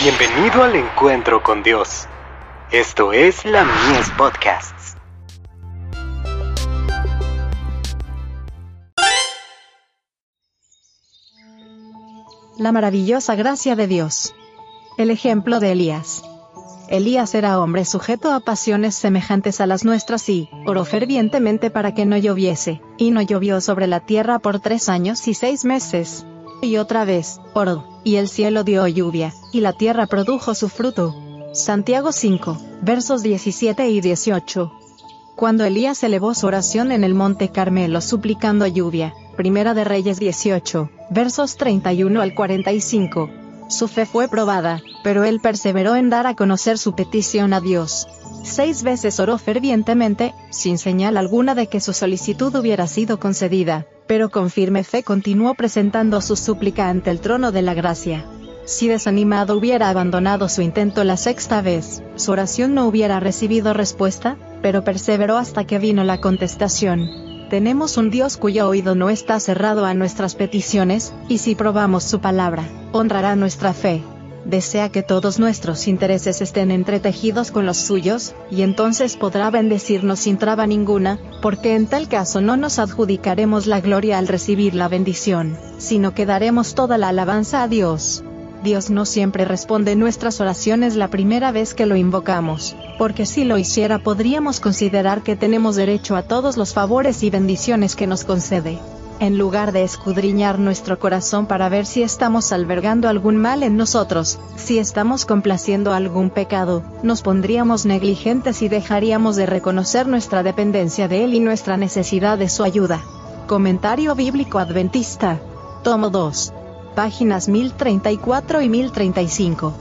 Bienvenido al encuentro con Dios. Esto es la Mies Podcasts. La maravillosa gracia de Dios. El ejemplo de Elías. Elías era hombre sujeto a pasiones semejantes a las nuestras y oró fervientemente para que no lloviese, y no llovió sobre la tierra por tres años y seis meses. Y otra vez, oró, y el cielo dio lluvia, y la tierra produjo su fruto. Santiago 5, versos 17 y 18. Cuando Elías elevó su oración en el monte Carmelo suplicando lluvia, Primera de Reyes 18, versos 31 al 45. Su fe fue probada, pero él perseveró en dar a conocer su petición a Dios. Seis veces oró fervientemente, sin señal alguna de que su solicitud hubiera sido concedida, pero con firme fe continuó presentando su súplica ante el trono de la gracia. Si desanimado hubiera abandonado su intento la sexta vez, su oración no hubiera recibido respuesta, pero perseveró hasta que vino la contestación. Tenemos un Dios cuyo oído no está cerrado a nuestras peticiones, y si probamos su palabra, honrará nuestra fe. Desea que todos nuestros intereses estén entretejidos con los suyos, y entonces podrá bendecirnos sin traba ninguna, porque en tal caso no nos adjudicaremos la gloria al recibir la bendición, sino que daremos toda la alabanza a Dios. Dios no siempre responde nuestras oraciones la primera vez que lo invocamos, porque si lo hiciera podríamos considerar que tenemos derecho a todos los favores y bendiciones que nos concede. En lugar de escudriñar nuestro corazón para ver si estamos albergando algún mal en nosotros, si estamos complaciendo algún pecado, nos pondríamos negligentes y dejaríamos de reconocer nuestra dependencia de Él y nuestra necesidad de su ayuda. Comentario Bíblico Adventista. Tomo 2 páginas 1034 y 1035.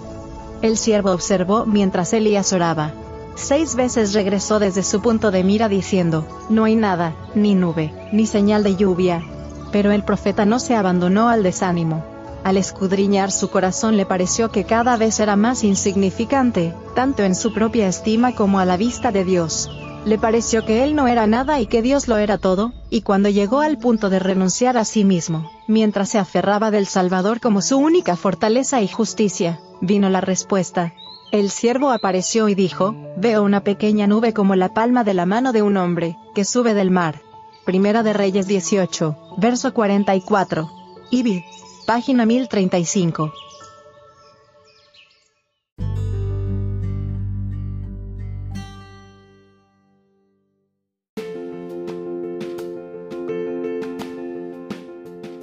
El siervo observó mientras Elías oraba. Seis veces regresó desde su punto de mira diciendo, no hay nada, ni nube, ni señal de lluvia. Pero el profeta no se abandonó al desánimo. Al escudriñar su corazón le pareció que cada vez era más insignificante, tanto en su propia estima como a la vista de Dios le pareció que él no era nada y que Dios lo era todo, y cuando llegó al punto de renunciar a sí mismo, mientras se aferraba del Salvador como su única fortaleza y justicia, vino la respuesta. El siervo apareció y dijo, veo una pequeña nube como la palma de la mano de un hombre, que sube del mar. Primera de Reyes 18, verso 44. Ibi. Página 1035.